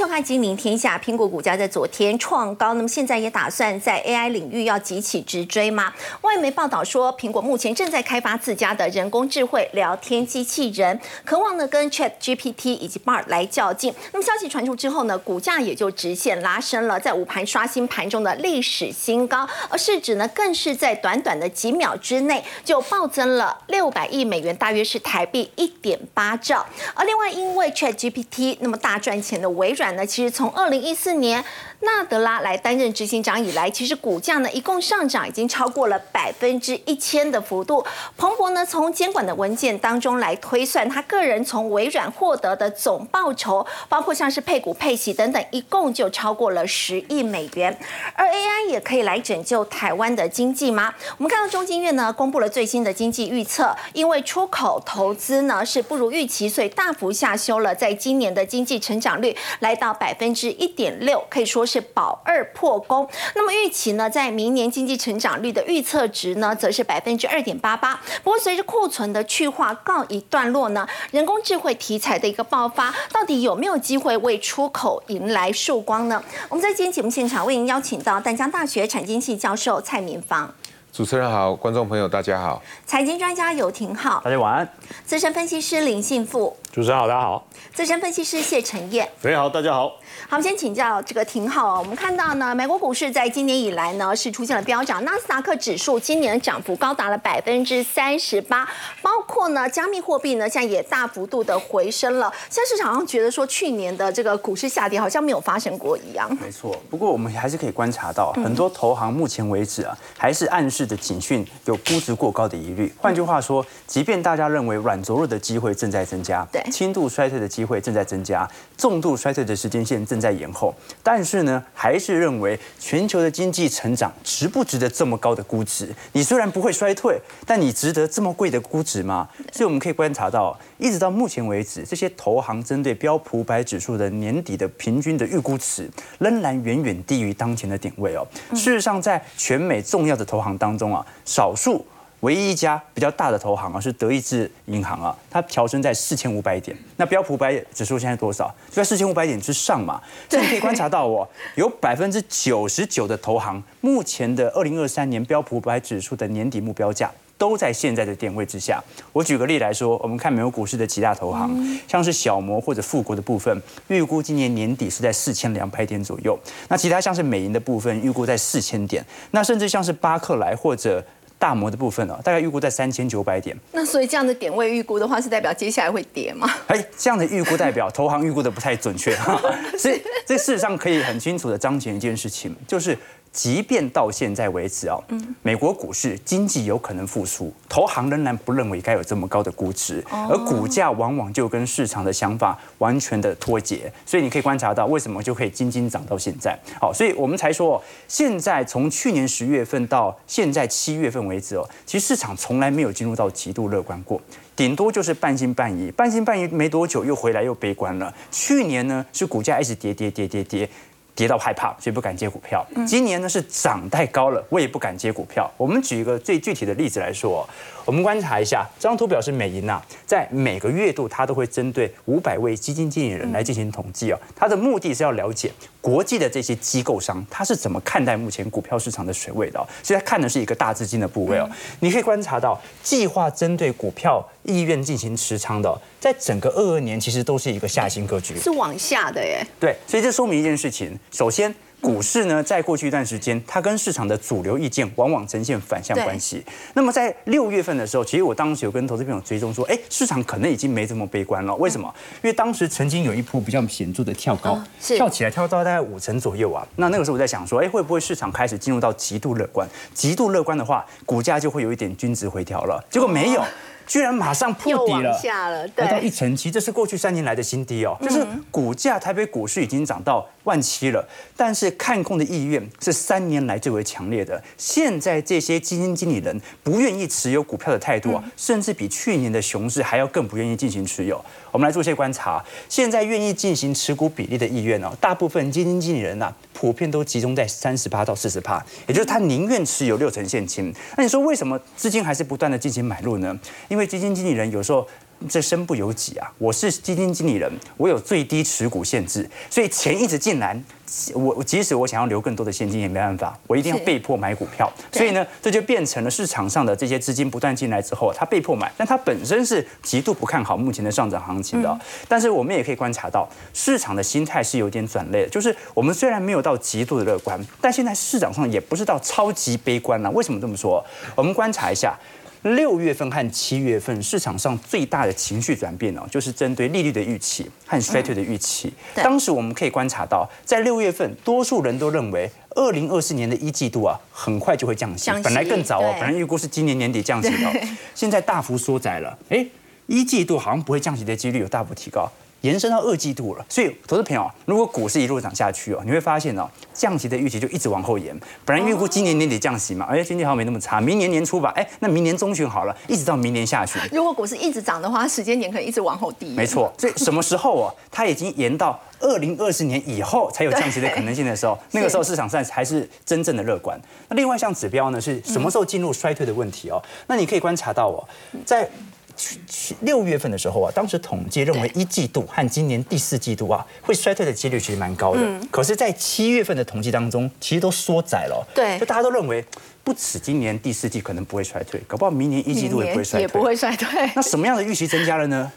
收看《金陵天下》，苹果股价在昨天创高，那么现在也打算在 AI 领域要急起直追吗？外媒报道说，苹果目前正在开发自家的人工智慧聊天机器人，渴望呢跟 Chat GPT 以及 Bard 来较劲。那么消息传出之后呢，股价也就直线拉升了，在午盘刷新盘中的历史新高，而市值呢更是在短短的几秒之内就暴增了六百亿美元，大约是台币一点八兆。而另外因为 Chat GPT 那么大赚钱的微软呢，其实从二零一四年纳德拉来担任执行长以来，其实股价呢一共上涨已经超过了百分之一千的幅度。彭博呢从监管的文件当中来推算，他个人从微软获得的总报酬，包括像是配股配息等等，一共就超过了十亿美元。而 AI 也可以来拯救台湾的经济吗？我们看到中经院呢公布了最新的经济预测，因为出口投资呢是不如预期，所以大幅下修了在今年的经济成长率。来到百分之一点六，可以说是保二破功。那么预期呢，在明年经济成长率的预测值呢，则是百分之二点八八。不过随着库存的去化告一段落呢，人工智慧题材的一个爆发，到底有没有机会为出口迎来曙光呢？我们在今天节目现场为您邀请到淡江大学产经系教授蔡明芳。主持人好，观众朋友大家好。财经专家游廷浩，大家晚安。资深分析师林信富，主持人好，大家好。资深分析师谢承彦，非常好，大家好。好，我们先请教这个廷浩啊。我们看到呢，美国股市在今年以来呢是出现了飙涨，纳斯达克指数今年涨幅高达了百分之三十八，包括呢加密货币呢现在也大幅度的回升了。现在市场上觉得说去年的这个股市下跌好像没有发生过一样。没错，不过我们还是可以观察到，很多投行目前为止啊，还是暗示的警讯有估值过高的疑虑。换句话说，即便大家认为软着陆的机会正在增加，对轻度衰退的机会正在增加，重度衰退的时间线正在延后，但是呢，还是认为全球的经济成长值不值得这么高的估值？你虽然不会衰退，但你值得这么贵的估值吗？所以我们可以观察到，一直到目前为止，这些投行针对标普百指数的年底的平均的预估值，仍然远远低于当前的点位哦。事实上，在全美重要的投行当中啊，少数。唯一一家比较大的投行啊，是德意志银行啊，它调升在四千五百点。那标普百指数现在多少？就在四千五百点之上嘛。所以你可以观察到哦，有百分之九十九的投行，目前的二零二三年标普百指数的年底目标价都在现在的点位之下。我举个例来说，我们看美国股市的几大投行，像是小摩或者富国的部分，预估今年年底是在四千两百点左右。那其他像是美银的部分，预估在四千点。那甚至像是巴克莱或者大摩的部分呢、大概预估在三千九百点。那所以这样的点位预估的话，是代表接下来会跌吗？哎，这样的预估代表 投行预估的不太准确，所以这事实上可以很清楚的彰显一件事情，就是即便到现在为止哦，美国股市经济有可能复苏，投行仍然不认为该有这么高的估值，而股价往往就跟市场的想法完全的脱节，所以你可以观察到为什么就可以斤斤涨到现在。好，所以我们才说，哦现在从去年十月份到现在七月份为止哦，其实市场从来没有进入到极度乐观过。顶多就是半信半疑，半信半疑没多久又回来又悲观了。去年呢是股价一直跌跌跌跌跌。跌到害怕，所以不敢接股票。今年呢是涨太高了，我也不敢接股票。我们举一个最具体的例子来说，我们观察一下，这张图表示美银呐、在每个月度它都会针对五百位基金经理人来进行统计哦。它的目的是要了解国际的这些机构商，他是怎么看待目前股票市场的水位的、哦。所以他看的是一个大资金的部位哦。你可以观察到，计划针对股票意愿进行持仓的哦、在整个二二年其实都是一个下行格局。是往下的耶。对，所以这说明一件事情。首先，股市呢，在过去一段时间，它跟市场的主流意见往往呈现反向关系。那么在六月份的时候，其实我当时有跟投资朋友追踪说，哎，市场可能已经没这么悲观了。为什么？因为当时曾经有一波比较显著的跳高，跳起来跳到大概五成左右啊。那那个时候我在想说，哎，会不会市场开始进入到极度乐观？极度乐观的话，股价就会有一点均值回调了。结果没有。居然马上破底了，下了，来到一对，成七，这是过去三年来的新低哦。就是股价，台北股市已经涨到万七了，但是看空的意愿是三年来最为强烈的。现在这些基金经理人不愿意持有股票的态度啊，甚至比去年的熊市还要更不愿意进行持有。我们来做一些观察，现在愿意进行持股比例的意愿呢，大部分基金经理人呐、普遍都集中在三十八到四十趴，也就是他宁愿持有六成现金。那你说为什么资金还是不断的进行买入呢？因为基金经理人有时候这身不由己啊！我是基金经理人，我有最低持股限制，所以钱一直进来，我即使我想要留更多的现金也没办法，我一定要被迫买股票。所以呢，这就变成了市场上的这些资金不断进来之后，他被迫买，但他本身是极度不看好目前的上涨行情的。但是我们也可以观察到，市场的心态是有点转类的，就是我们虽然没有到极度的乐观，但现在市场上也不是到超级悲观了。为什么这么说？我们观察一下。六月份和七月份市场上最大的情绪转变哦，就是针对利率的预期和衰退的预期。当时我们可以观察到，在六月份，多数人都认为二零二四年的一季度啊，很快就会降息。本来更早哦，本来预估是今年年底降息的，现在大幅缩窄了。哎，一季度好像不会降息的几率有大幅提高。延伸到二季度了，所以投资朋友，如果股市一路涨下去哦，你会发现哦，降息的预期就一直往后延。本来预估今年年底降息嘛，哎，经济好像没那么差，明年年初吧，哎，那明年中旬好了，一直到明年下旬。如果股市一直涨的话，时间点可以一直往后递。没错，所以什么时候哦，它已经延到二零二四年以后才有降息的 可能性的时候，那个时候市场上才是真正的乐观。那另外一项指标呢，是什么时候进入衰退的问题哦？那你可以观察到哦，在。六月份的时候啊，当时统计认为一季度和今年第四季度啊会衰退的几率其实蛮高的。嗯。可是，在七月份的统计当中，其实都缩窄了。对。就大家都认为，不止今年第四季可能不会衰退，搞不好明年一季度也不会衰退。也不会衰退。那什么样的预期增加了呢？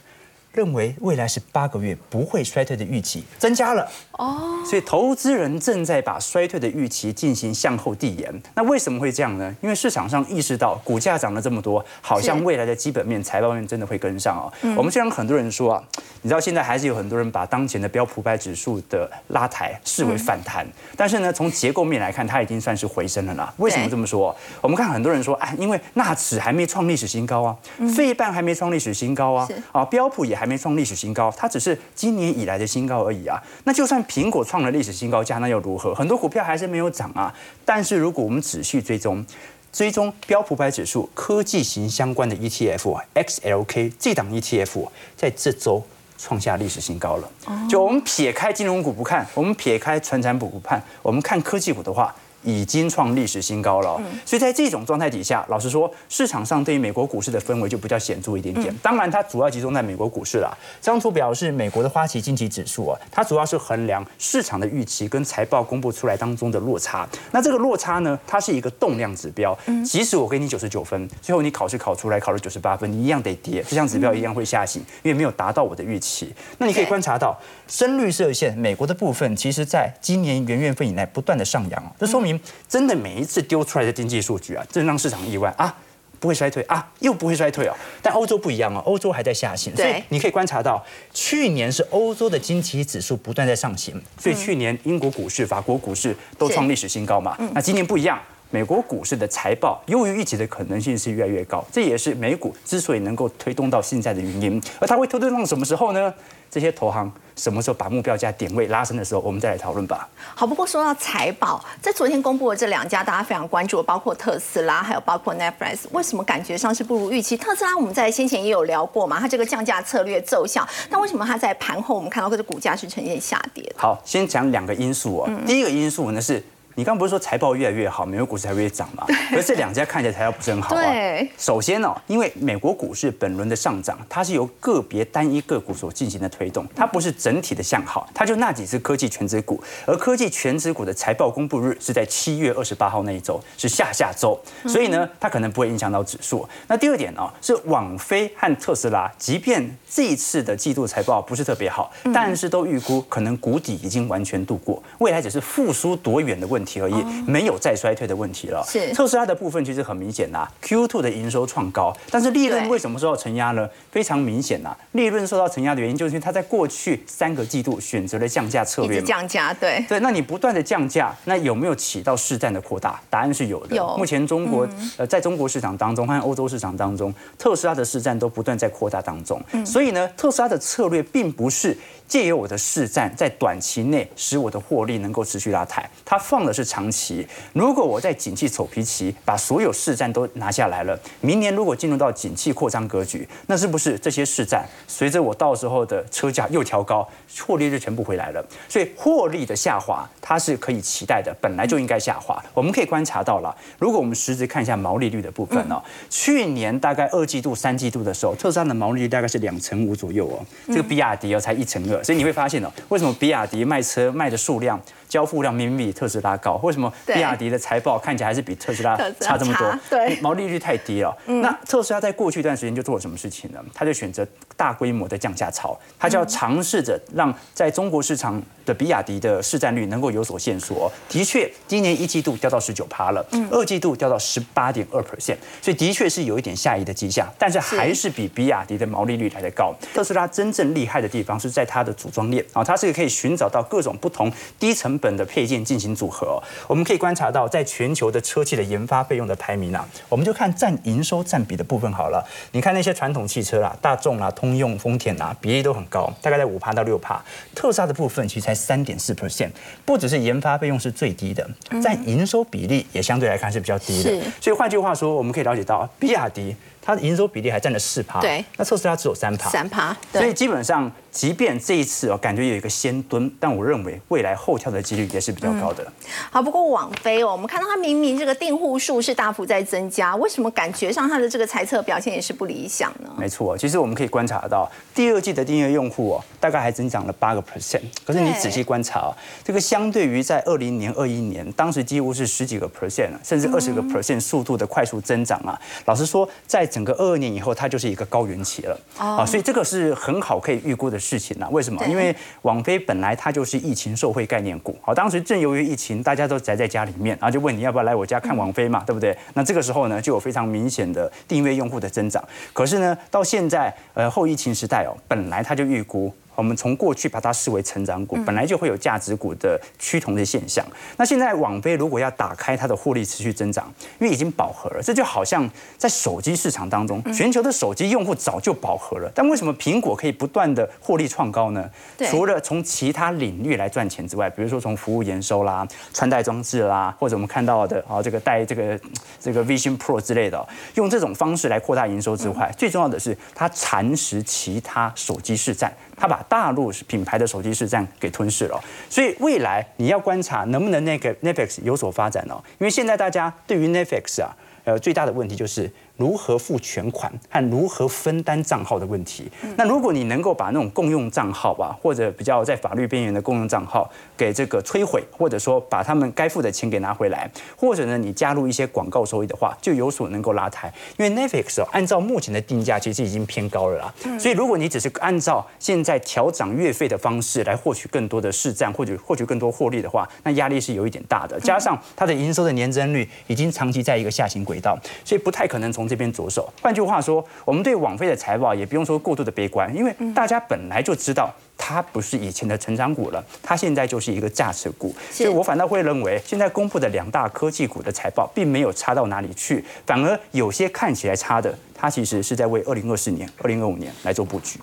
认为未来是八个月不会衰退的预期增加了哦，所以投资人正在把衰退的预期进行向后递延。那为什么会这样呢？因为市场上意识到股价涨了这么多，好像未来的基本面、财报面真的会跟上哦。我们虽然很多人说啊，你知道现在还是有很多人把当前的标普百指数的拉抬视为反弹，但是呢，从结构面来看，它已经算是回升了啦。为什么这么说？我们看很多人说，啊，因为纳指还没创历史新高啊，费半还没创历史新高啊，啊，标普也还。还没创历史新高，它只是今年以来的新高而已啊。那就算苹果创了历史新高价，那又如何？很多股票还是没有涨啊。但是如果我们仔细追踪，追踪标普百指数科技型相关的 ETF XLK 这档 ETF，在这周创下历史新高了。就我们撇开金融股不看，我们撇开传产股不看，我们看科技股的话。已经创历史新高了，所以在这种状态底下，老实说，市场上对于美国股市的氛围就比较显著一点点。当然，它主要集中在美国股市了。这张图表是美国的花旗经济指数啊，它主要是衡量市场的预期跟财报公布出来当中的落差。那这个落差呢，它是一个动量指标。即使我给你九十九分，最后你考试考出来考了九十八分，你一样得跌，这项指标一样会下行，因为没有达到我的预期。那你可以观察到深绿色线，美国的部分，其实在今年元月份以来不断的上扬这说明。真的每一次丢出来的经济数据啊，真让市场意外啊，不会衰退啊，又不会衰退哦。但欧洲不一样哦，欧洲还在下行，所以你可以观察到，去年是欧洲的经济指数不断在上行，所以去年英国股市、法国股市都创历史新高嘛。那今年不一样，美国股市的财报优于预期的可能性是越来越高，这也是美股之所以能够推动到现在的原因。而它会推动到什么时候呢？这些投行什么时候把目标价点位拉升的时候，我们再来讨论吧。好，不过说到财报，在昨天公布的这两家大家非常关注，包括特斯拉，还有包括 Netflix，为什么感觉上是不如预期？特斯拉我们在先前也有聊过嘛，它这个降价策略奏效，但为什么它在盘后我们看到这个股价是呈现下跌？好，先讲两个因素哦。第一个因素呢是。你刚不是说财报越来越好，美国股市才越涨嘛？可是这两家看起来财报不是很好啊。对。首先呢，因为美国股市本轮的上涨，它是由个别单一个股所进行的推动，它不是整体的向好，它就那几只科技全指股，而科技全指股的财报公布日是在七月二十八号那一周，是下下周，所以呢，它可能不会影响到指数。那第二点呢，是网飞和特斯拉，即便这一次的季度财报不是特别好，但是都预估可能谷底已经完全度过，未来只是复苏多远的问题。题而已，没有再衰退的问题了。是特斯拉的部分其实很明显呐，Q2 的营收创高，但是利润为什么受到承压呢？非常明显呐，利润受到承压的原因就是因为它在过去三个季度选择了降价策略，降价，对对。那你不断的降价，那有没有起到市占的扩大？答案是有的。有。目前中国呃，在中国市场当中和欧洲市场当中，特斯拉的市占都不断在扩大当中。所以呢，特斯拉的策略并不是借由我的市占在短期内使我的获利能够持续拉抬，它放了。是长期。如果我在景气走皮期把所有市占都拿下来了，明年如果进入到景气扩张格局，那是不是这些市占随着我到时候的车价又调高，获利就全部回来了？所以获利的下滑它是可以期待的，本来就应该下滑。我们可以观察到了，如果我们实质看一下毛利率的部分呢，去年大概二季度、三季度的时候，特斯拉的毛利率大概是两成五左右哦，这个比亚迪哦才一成二，所以你会发现哦，为什么比亚迪卖车卖的数量？交付量明明比特斯拉高，为什么比亚迪的财报看起来还是比特斯拉差这么多？对，毛利率太低了。那特斯拉在过去一段时间就做了什么事情呢？他就选择大规模的降价潮，他就要尝试着让在中国市场的比亚迪的市占率能够有所线索。的确，今年一季度掉到十九趴了，嗯二季度掉到十八点二 percent，所以的确是有一点下移的迹象，但是还是比比亚迪的毛利率来的高。特斯拉真正厉害的地方是在它的组装链啊，它是可以寻找到各种不同低成本的配件进行组合，我们可以观察到，在全球的车企的研发费用的排名啊，我们就看占营收占比的部分好了。你看那些传统汽车啦，大众啦、通用、丰田啊，比例都很高，大概在五趴到六趴。特斯拉的部分其实才三点四 percent，不只是研发费用是最低的，在营收比例也相对来看是比较低的。所以换句话说，我们可以了解到，比亚迪它的营收比例还占了四趴，对，那特斯拉只有三趴，三趴，所以基本上。即便这一次哦，感觉有一个先蹲，但我认为未来后跳的几率也是比较高的。好，不过网飞哦，我们看到它明明这个订户数是大幅在增加，为什么感觉上它的这个财测表现也是不理想呢？没错，其实我们可以观察到，第二季的订阅用户哦，大概还增长了八个 percent。可是你仔细观察哦，这个相对于在二零年、二一年，当时几乎是十几个 percent，甚至二十个 percent 速度的快速增长啊。老实说，在整个二二年以后，它就是一个高原期了啊，所以这个是很好可以预估的事情啦。为什么？因为网飞本来它就是疫情受惠概念股，好，当时正由于疫情，大家都宅在家里面，然后就问你要不要来我家看网飞嘛，对不对？那这个时候呢，就有非常明显的订阅用户的增长。可是呢，到现在，呃，后疫情时代哦，本来它就预估。我们从过去把它视为成长股，本来就会有价值股的趋同的现象。那现在网飞如果要打开它的获利持续增长，因为已经饱和了，这就好像在手机市场当中，全球的手机用户早就饱和了，但为什么苹果可以不断的获利创高呢？除了从其他领域来赚钱之外，比如说从服务营收啦、穿戴装置啦，或者我们看到的啊这个带这个这个 Vision Pro 之类的，用这种方式来扩大营收之外，最重要的是它蚕食其他手机市占。它把大陆品牌的手机市占给吞噬了，所以未来你要观察能不能那个 Netflix 有所发展哦，因为现在大家对于 Netflix 啊，呃最大的问题就是。如何付全款和如何分担账号的问题？那如果你能够把那种共用账号吧，或者比较在法律边缘的共用账号给这个摧毁，或者说把他们该付的钱给拿回来，或者呢你加入一些广告收益的话，就有所能够拉抬。因为 Netflix 哦，按照目前的定价其实已经偏高了啦。所以如果你只是按照现在调涨月费的方式来获取更多的市占或者获取更多获利的话，那压力是有一点大的。加上它的营收的年增率已经长期在一个下行轨道，所以不太可能从从这边着手。换句话说，我们对网飞的财报也不用说过度的悲观，因为大家本来就知道它不是以前的成长股了，它现在就是一个价值股。所以我反倒会认为，现在公布的两大科技股的财报并没有差到哪里去，反而有些看起来差的，它其实是在为二零二四年、二零二五年来做布局。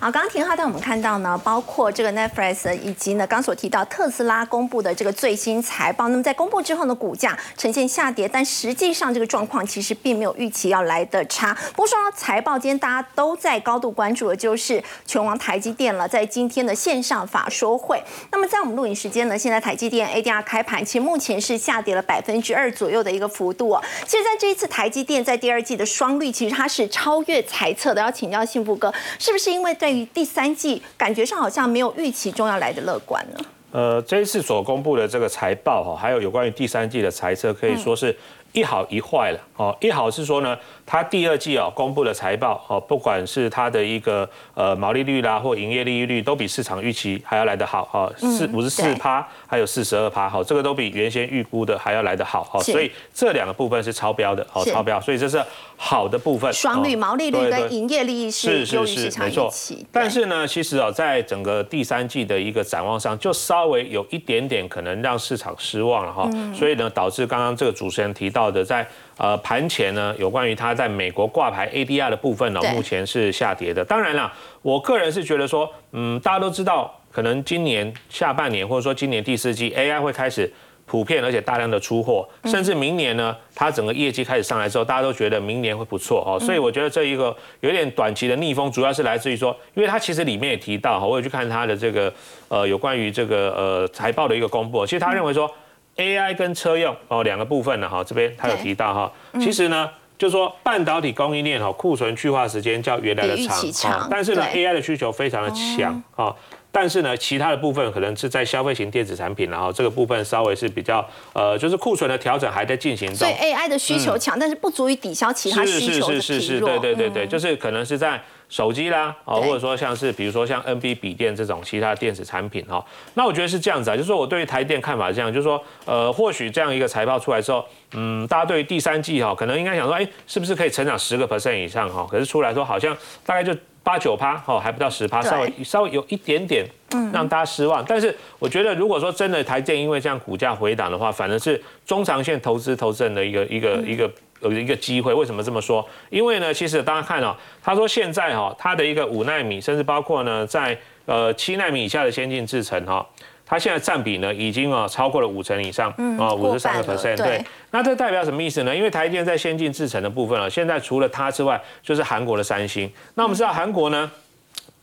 好，刚刚田浩带我们看到呢，包括这个 Netflix 以及呢刚所提到特斯拉公布的这个最新财报。那么在公布之后呢，股价呈现下跌，但实际上这个状况其实并没有预期要来的差。不过说到财报，今天大家都在高度关注的就是全网台积电了，在今天的线上法说会。那么在我们录影时间呢，现在台积电 ADR 开盘，其实目前是下跌了百分之二左右的一个幅度哦。其实在这一次台积电在第二季的双率，其实它是超越猜测的。要请教幸福哥，是不是因为？对于第三季，感觉上好像没有预期中要来的乐观呢。呃，这一次所公布的这个财报哈，还有有关于第三季的财测，可以说是一好一坏了哦。一好是说呢。它第二季哦公布的财报哦，不管是它的一个呃毛利率啦或营业利率，都比市场预期还要来得好哦，四五十四趴，还有四十二趴，好，这个都比原先预估的还要来得好哦，所以这两个部分是超标的哦，超标，所以这是好的部分。双率毛利率跟营业利益是优于市场预期。但是呢，其实哦，在整个第三季的一个展望上，就稍微有一点点可能让市场失望了哈，所以呢，导致刚刚这个主持人提到的在。呃，盘前呢，有关于它在美国挂牌 ADR 的部分呢，目前是下跌的。当然了，我个人是觉得说，嗯，大家都知道，可能今年下半年或者说今年第四季 AI 会开始普遍而且大量的出货，甚至明年呢，它整个业绩开始上来之后，大家都觉得明年会不错哦，所以我觉得这一个有点短期的逆风，主要是来自于说，因为它其实里面也提到哈，我有去看它的这个呃有关于这个呃财报的一个公布，其实他认为说 AI 跟车用哦两个部分呢哈，这边他有提到哈，其实呢。就是说半导体供应链哈库存去化时间较原来的长，但是呢 AI 的需求非常的强啊，但是呢其他的部分可能是在消费型电子产品，然后这个部分稍微是比较呃就是库存的调整还在进行中。所以 AI 的需求强，但是不足以抵消其他需求的疲弱。对对对对，就是可能是在。手机啦，哦，或者说像是比如说像 NB 笔电这种其他电子产品哈，那我觉得是这样子啊，就是说我对于台电看法是这样，就是说呃，或许这样一个财报出来之后，嗯，大家对于第三季哈，可能应该想说，哎，是不是可以成长十个 percent 以上哈？可是出来说好像大概就八九趴哦，还不到十趴，稍微稍微有一点点让大家失望。但是我觉得如果说真的台电因为这样股价回档的话，反而是中长线投资投资人的一个一个一个。有一个机会，为什么这么说？因为呢，其实大家看哦，他说现在哈，它的一个五纳米，甚至包括呢，在呃七纳米以下的先进制程哈，它现在占比呢，已经啊超过了五成以上，啊五十三个 percent。对，那这代表什么意思呢？因为台电在先进制程的部分啊，现在除了它之外，就是韩国的三星。那我们知道韩国呢？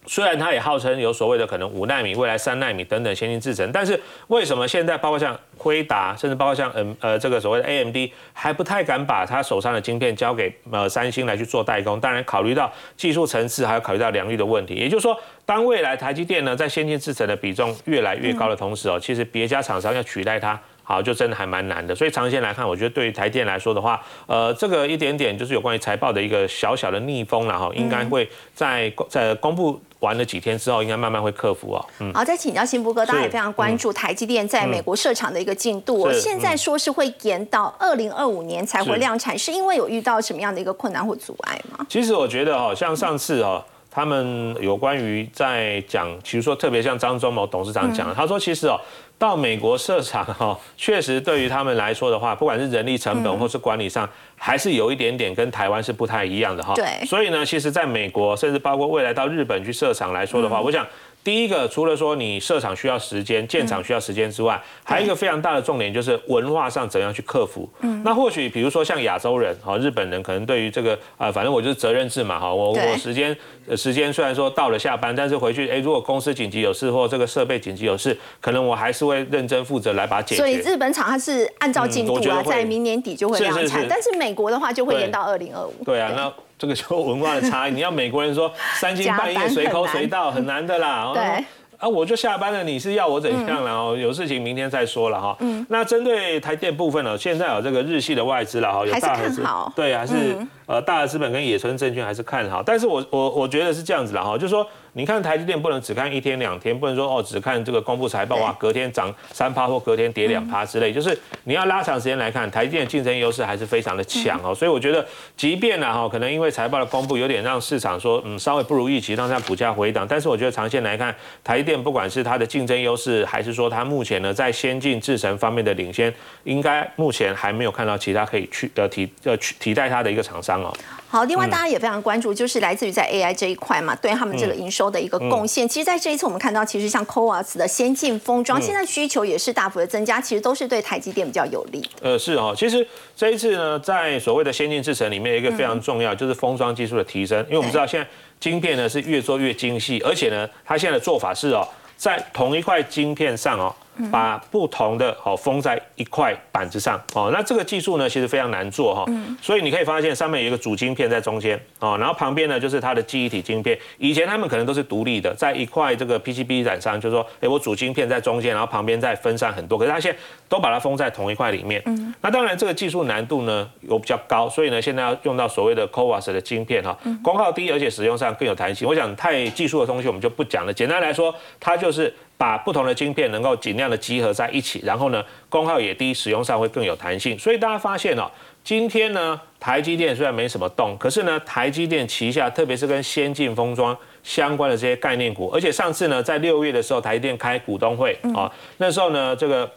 虽然它也号称有所谓的可能五纳米、未来三纳米等等先进制程，但是为什么现在包括像辉达，甚至包括像嗯呃这个所谓的 AMD 还不太敢把它手上的晶片交给呃三星来去做代工？当然考虑到技术层次，还要考虑到良率的问题。也就是说，当未来台积电呢在先进制程的比重越来越高的同时哦，其实别家厂商要取代它。好，就真的还蛮难的，所以长线来看，我觉得对于台电来说的话，呃，这个一点点就是有关于财报的一个小小的逆风了哈，应该会在在公布完了几天之后，应该慢慢会克服哦。嗯，好，再请教新福哥，大家也非常关注台积电在美国设厂的一个进度，现在说是会延到二零二五年才会量产，是因为有遇到什么样的一个困难或阻碍吗？其实我觉得哈，像上次哈。他们有关于在讲，比如说特别像张忠谋董事长讲，他说其实哦，到美国设厂哈，确实对于他们来说的话，不管是人力成本或是管理上，还是有一点点跟台湾是不太一样的哈。对。所以呢，其实在美国，甚至包括未来到日本去设厂来说的话，我想。第一个，除了说你设厂需要时间、建厂需要时间之外，还有一个非常大的重点就是文化上怎样去克服。嗯，那或许比如说像亚洲人哈，日本人可能对于这个啊，反正我就是责任制嘛哈，我我时间时间虽然说到了下班，但是回去哎，如果公司紧急有事或这个设备紧急有事，可能我还是会认真负责来把它解决。所以日本厂它是按照进度啊，在明年底就会量产，但是美国的话就会延到二零二五。对啊，那。这个就文化的差异，你要美国人说三更半夜随口随到很难的啦。对。啊，我就下班了，你是要我怎样？然后有事情明天再说了哈。嗯。那针对台电部分呢，现在有这个日系的外资了哈，有大合资，对，还是呃大和资本跟野村证券还是看好。但是我我我觉得是这样子了哈，就是说。你看台积电不能只看一天两天，不能说哦只看这个公布财报哇，隔天涨三趴或隔天跌两趴之类，就是你要拉长时间来看，台积电竞争优势还是非常的强哦。所以我觉得，即便呢哈，可能因为财报的公布有点让市场说嗯稍微不如预期，让它股价回档，但是我觉得长线来看，台积电不管是它的竞争优势，还是说它目前呢在先进制程方面的领先，应该目前还没有看到其他可以去呃替呃去替代它的一个厂商哦。好，另外大家也非常关注，就是来自于在 AI 这一块嘛，对他们这个营收的一个贡献。其实，在这一次我们看到，其实像 c o a s 的先进封装，现在需求也是大幅的增加，其实都是对台积电比较有利。呃，是哦，其实这一次呢，在所谓的先进制程里面，一个非常重要就是封装技术的提升，因为我们知道现在晶片呢是越做越精细，而且呢，它现在的做法是哦，在同一块晶片上哦。把不同的哦封在一块板子上。哦，那这个技术呢其实非常难做哈，所以你可以发现上面有一个主晶片在中间。哦，然后旁边呢就是它的记忆体晶片。以前他们可能都是独立的，在一块这个 PCB 板上，就是说，哎，我主晶片在中间，然后旁边再分散很多，可是它现在都把它封在同一块里面。那当然这个技术难度呢有比较高，所以呢现在要用到所谓的 CoWAS 的晶片哈，功耗低，而且使用上更有弹性。我想太技术的东西我们就不讲了，简单来说，它就是。把不同的晶片能够尽量的集合在一起，然后呢，功耗也低，使用上会更有弹性。所以大家发现哦，今天呢，台积电虽然没什么动，可是呢，台积电旗下特别是跟先进封装相关的这些概念股，而且上次呢，在六月的时候，台积电开股东会啊，那时候呢，这个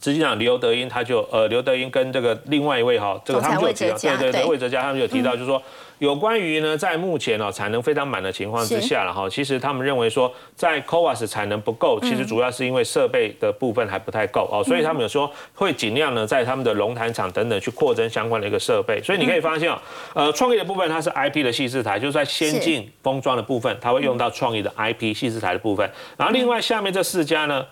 执行长刘德英他就呃刘德英跟这个另外一位哈，这个他们就有提到，对对对，魏哲家他们有提到，就是说。有关于呢，在目前哦产能非常满的情况之下了哈，其实他们认为说，在 CoWAS 产能不够，其实主要是因为设备的部分还不太够哦，所以他们有说会尽量呢在他们的龙潭厂等等去扩增相关的一个设备。所以你可以发现哦，呃，创意的部分它是 IP 的细制台，就是在先进封装的部分，它会用到创意的 IP 细制台的部分。然后另外下面这四家呢。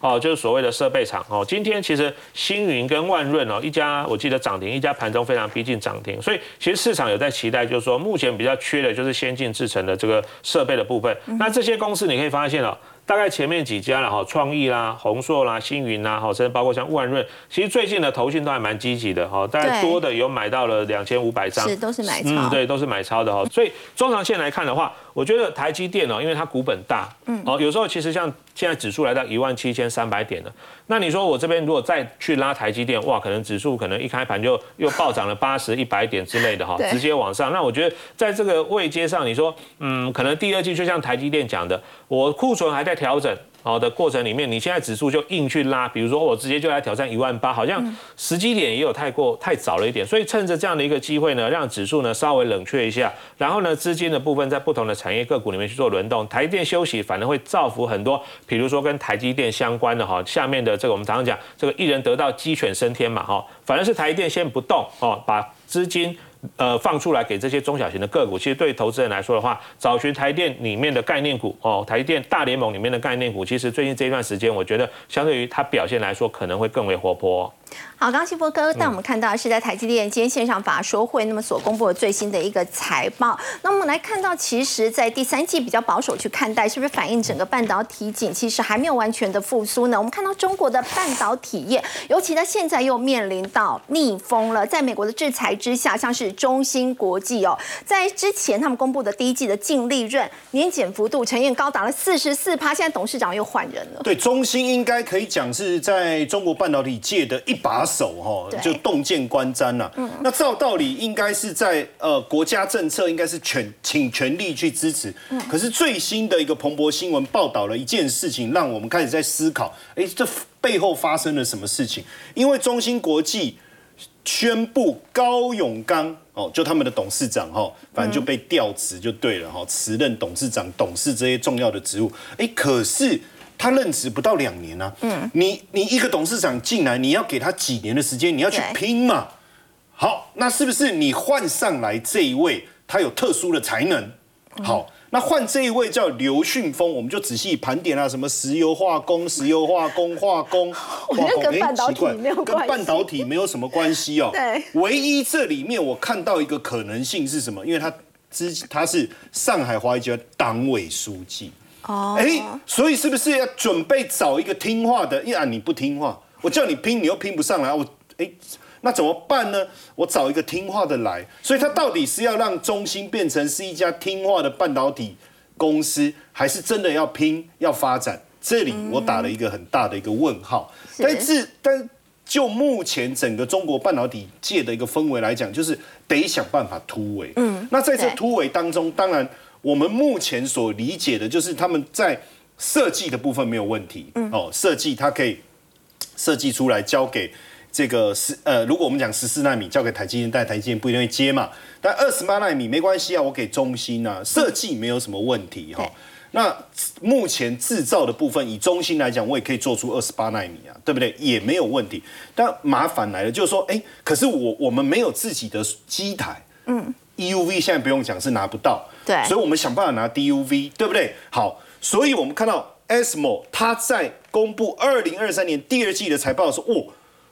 哦，就是所谓的设备厂哦。今天其实星云跟万润哦，一家我记得涨停，一家盘中非常逼近涨停，所以其实市场有在期待，就是说目前比较缺的就是先进制程的这个设备的部分。那这些公司你可以发现哦。大概前面几家了哈，创意啦、宏硕啦、星云啦，哈，甚至包括像万润，其实最近的投信都还蛮积极的哈，大概多的有买到了两千五百张，是都是买超，嗯，对，都是买超的哈。所以中长线来看的话，我觉得台积电哦，因为它股本大，嗯，哦，有时候其实像现在指数来到一万七千三百点了，那你说我这边如果再去拉台积电，哇，可能指数可能一开盘就又暴涨了八十一百点之类的哈，直接往上。那我觉得在这个位阶上，你说，嗯，可能第二季就像台积电讲的，我库存还在。调整好的过程里面，你现在指数就硬去拉，比如说我直接就来挑战一万八，好像时机点也有太过太早了一点，所以趁着这样的一个机会呢，让指数呢稍微冷却一下，然后呢资金的部分在不同的产业个股里面去做轮动，台电休息反而会造福很多，比如说跟台积电相关的哈，下面的这个我们常常讲这个一人得道鸡犬升天嘛哈，反而是台电先不动哦，把资金。呃，放出来给这些中小型的个股，其实对投资人来说的话，找寻台电里面的概念股哦，台电大联盟里面的概念股，其实最近这一段时间，我觉得相对于它表现来说，可能会更为活泼。好，刚刚新波哥带我们看到是在台积电今天线上法说会，那么所公布的最新的一个财报。那我们来看到，其实，在第三季比较保守去看待，是不是反映整个半导体景其实还没有完全的复苏呢？我们看到中国的半导体业，尤其在现在又面临到逆风了。在美国的制裁之下，像是中芯国际哦，在之前他们公布的第一季的净利润年减幅度呈现高达了四十四趴，现在董事长又换人了。对，中芯应该可以讲是在中国半导体界的一把。手哈就洞见观瞻了，那照道理应该是在呃国家政策应该是全请全力去支持，可是最新的一个彭博新闻报道了一件事情，让我们开始在思考，哎，这背后发生了什么事情？因为中芯国际宣布高永刚哦，就他们的董事长哈，反正就被调职就对了哈，辞任董事长、董事这些重要的职务，哎，可是。他任职不到两年啊，嗯，你你一个董事长进来，你要给他几年的时间，你要去拼嘛？好，那是不是你换上来这一位，他有特殊的才能？好，那换这一位叫刘迅峰，我们就仔细盘点啊，什么石油化工、石油化工、化工，我觉得跟半导体没有关跟半导体没有什么关系哦。对，唯一这里面我看到一个可能性是什么？因为他之他是上海华谊集团党委书记。哦，哎，所以是不是要准备找一个听话的？呀，你不听话，我叫你拼，你又拼不上来，我哎，那怎么办呢？我找一个听话的来。所以他到底是要让中芯变成是一家听话的半导体公司，还是真的要拼要发展？这里我打了一个很大的一个问号。但是，但就目前整个中国半导体界的一个氛围来讲，就是得想办法突围。嗯，那在这突围当中，当然。我们目前所理解的就是他们在设计的部分没有问题，哦，设计它可以设计出来交给这个十呃，如果我们讲十四纳米交给台积电，但台积电不一定会接嘛。但二十八纳米没关系啊，我给中芯啊，设计没有什么问题哈。那目前制造的部分，以中芯来讲，我也可以做出二十八纳米啊，对不对？也没有问题。但麻烦来了，就是说，哎，可是我我们没有自己的机台，嗯，EUV 现在不用讲是拿不到。对，所以我们想办法拿 DUV，对不对？好，所以我们看到 ASML 它在公布二零二三年第二季的财报的时候，哦，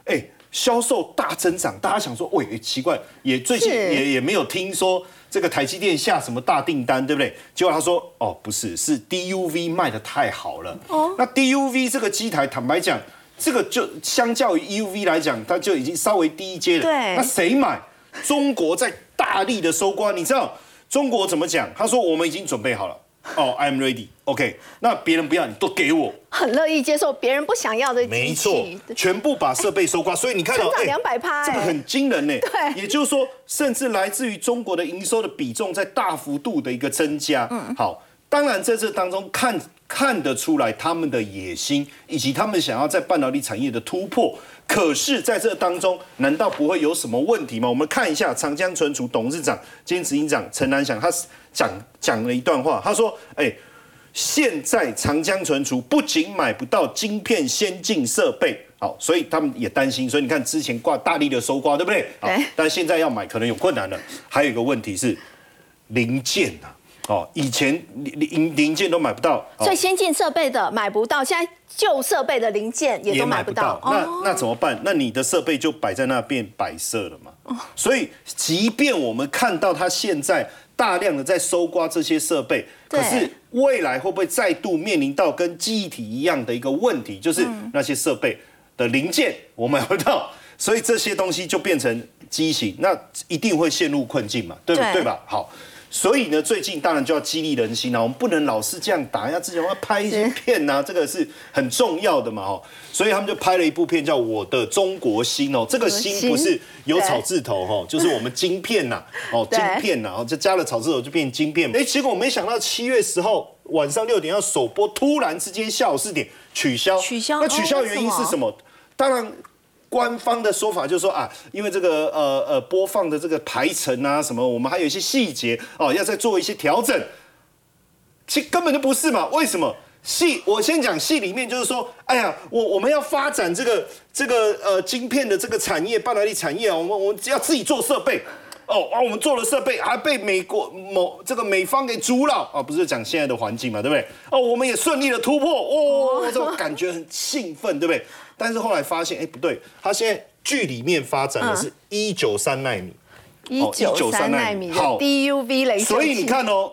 哎，销售大增长，大家想说，喂，奇怪，也最近也也没有听说这个台积电下什么大订单，对不对？结果他说，哦，不是，是 DUV 卖的太好了。哦，那 DUV 这个机台，坦白讲，这个就相较于 EUV 来讲，它就已经稍微低一阶了。对，那谁买？中国在大力的收刮，你知道？中国怎么讲？他说我们已经准备好了。哦，I'm ready。OK，那别人不要你都给我，很乐意接受别人不想要的没错，全部把设备收刮。所以你看到两百趴，这个很惊人呢。对，也就是说，甚至来自于中国的营收的比重在大幅度的一个增加。嗯，好。当然在这当中看看得出来他们的野心，以及他们想要在半导体产业的突破。可是，在这当中，难道不会有什么问题吗？我们看一下长江存储董事长兼执行长陈南祥，他讲讲了一段话，他说：“哎，现在长江存储不仅买不到晶片先进设备，好，所以他们也担心。所以你看，之前挂大力的收刮，对不对？好。但现在要买可能有困难了。还有一个问题是零件啊。”哦，以前零零零件都买不到，最先进设备的买不到，现在旧设备的零件也都买不到。那那怎么办？那你的设备就摆在那变摆设了嘛？所以，即便我们看到它现在大量的在搜刮这些设备，可是未来会不会再度面临到跟记忆体一样的一个问题，就是那些设备的零件我买不到，所以这些东西就变成畸形，那一定会陷入困境嘛？对不对吧？好。所以呢，最近当然就要激励人心了。我们不能老是这样打，要之前要拍一些片呐，这个是很重要的嘛，哦。所以他们就拍了一部片叫《我的中国心》哦，这个心不是有草字头哈，就是我们晶片呐，哦，晶片呐，哦，就加了草字头就变晶片。哎，结果没想到七月十号晚上六点要首播，突然之间下午四点取消，取消。那取消的原因是什么？当然。官方的说法就是说啊，因为这个呃呃播放的这个排程啊什么，我们还有一些细节哦，要再做一些调整。其根本就不是嘛？为什么戏？我先讲戏里面就是说，哎呀，我我们要发展这个这个呃晶片的这个产业，半导体产业，我们我们只要自己做设备哦啊，我们做了设备还被美国某这个美方给阻扰。啊，不是讲现在的环境嘛，对不对？哦，我们也顺利的突破。哦，这种感觉很兴奋，对不对？但是后来发现，哎，不对，他现在剧里面发展的是一九三纳米，一九三纳米好。DUV 雷所以你看哦，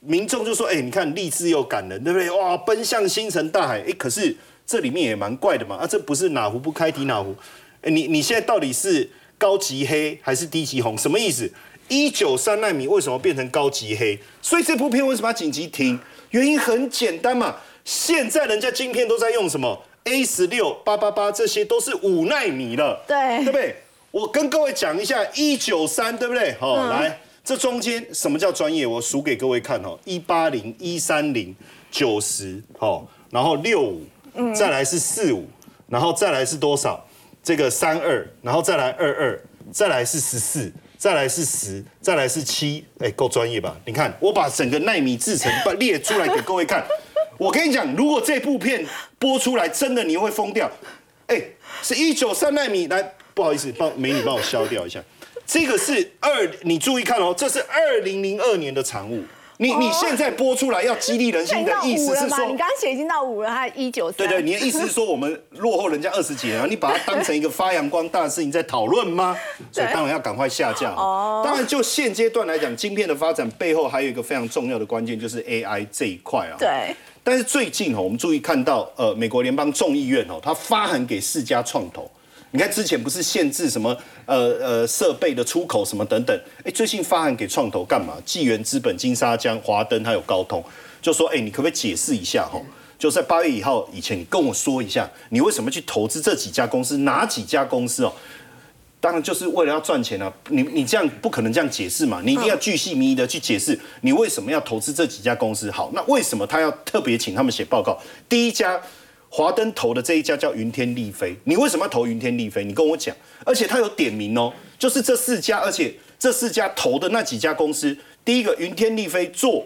民众就说，哎，你看励志又感人，对不对？哇，奔向星辰大海，哎，可是这里面也蛮怪的嘛，啊，这不是哪壶不开提哪壶，哎，你你现在到底是高级黑还是低级红？什么意思？一九三纳米为什么变成高级黑？所以这部片为什么要紧急停？原因很简单嘛，现在人家晶片都在用什么？A 十六八八八，这些都是五纳米了，对对不对？我跟各位讲一下一九三，对不对？好，来，这中间什么叫专业？我数给各位看哦，一八零、一三零、九十，好，然后六五，再来是四五，然后再来是多少？这个三二，然后再来二二，再来是十四，再来是十，再来是七，哎，够专业吧？你看，我把整个纳米制程把列出来给各位看。我跟你讲，如果这部片播出来，真的你会疯掉。哎，是一九三纳米，来，不好意思，帮美女帮我消掉一下。这个是二，你注意看哦，这是二零零二年的产物。你你现在播出来要激励人心的意思是说，你刚刚写已经到五了，还一九三。对对，你的意思是说我们落后人家二十几年，你把它当成一个发扬光大的事情在讨论吗？所以当然要赶快下架。哦。当然，就现阶段来讲，晶片的发展背后还有一个非常重要的关键，就是 AI 这一块啊。对。但是最近哦，我们注意看到，呃，美国联邦众议院哦，他发函给四家创投。你看之前不是限制什么，呃呃设备的出口什么等等，哎，最近发函给创投干嘛？纪元资本、金沙江、华登还有高通，就说，哎，你可不可以解释一下哈？就在八月一号以前，你跟我说一下，你为什么去投资这几家公司？哪几家公司哦？当然就是为了要赚钱啊！你你这样不可能这样解释嘛？你一定要巨细靡遗的去解释你为什么要投资这几家公司。好，那为什么他要特别请他们写报告？第一家华灯投的这一家叫云天丽飞，你为什么要投云天丽飞？你跟我讲，而且他有点名哦，就是这四家，而且这四家投的那几家公司，第一个云天丽飞做。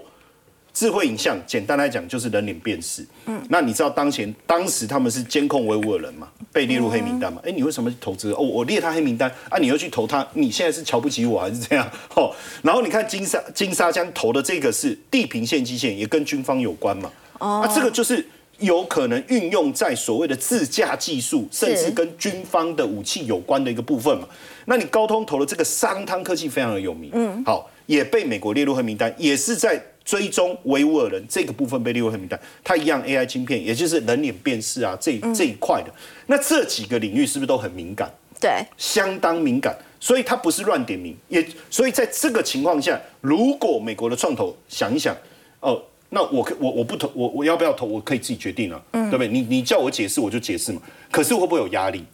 智慧影像，简单来讲就是人脸辨识。嗯，那你知道当前当时他们是监控维吾尔人嘛，被列入黑名单嘛？哎，你为什么投资？哦，我列他黑名单啊，你又去投他？你现在是瞧不起我还是这样？哦，然后你看金沙金沙江投的这个是地平线基线，也跟军方有关嘛？哦，啊，这个就是有可能运用在所谓的自驾技术，甚至跟军方的武器有关的一个部分嘛？那你高通投的这个商汤科技非常的有名，嗯，好，也被美国列入黑名单，也是在。追踪维吾尔人这个部分被列入黑名单，它一样 AI 芯片，也就是人脸辨识啊，这这一块的，那这几个领域是不是都很敏感？对，相当敏感，所以它不是乱点名，也所以在这个情况下，如果美国的创投想一想，哦，那我可我我不投，我我要不要投，我可以自己决定啊，对不对？你你叫我解释我就解释嘛，可是会不会有压力？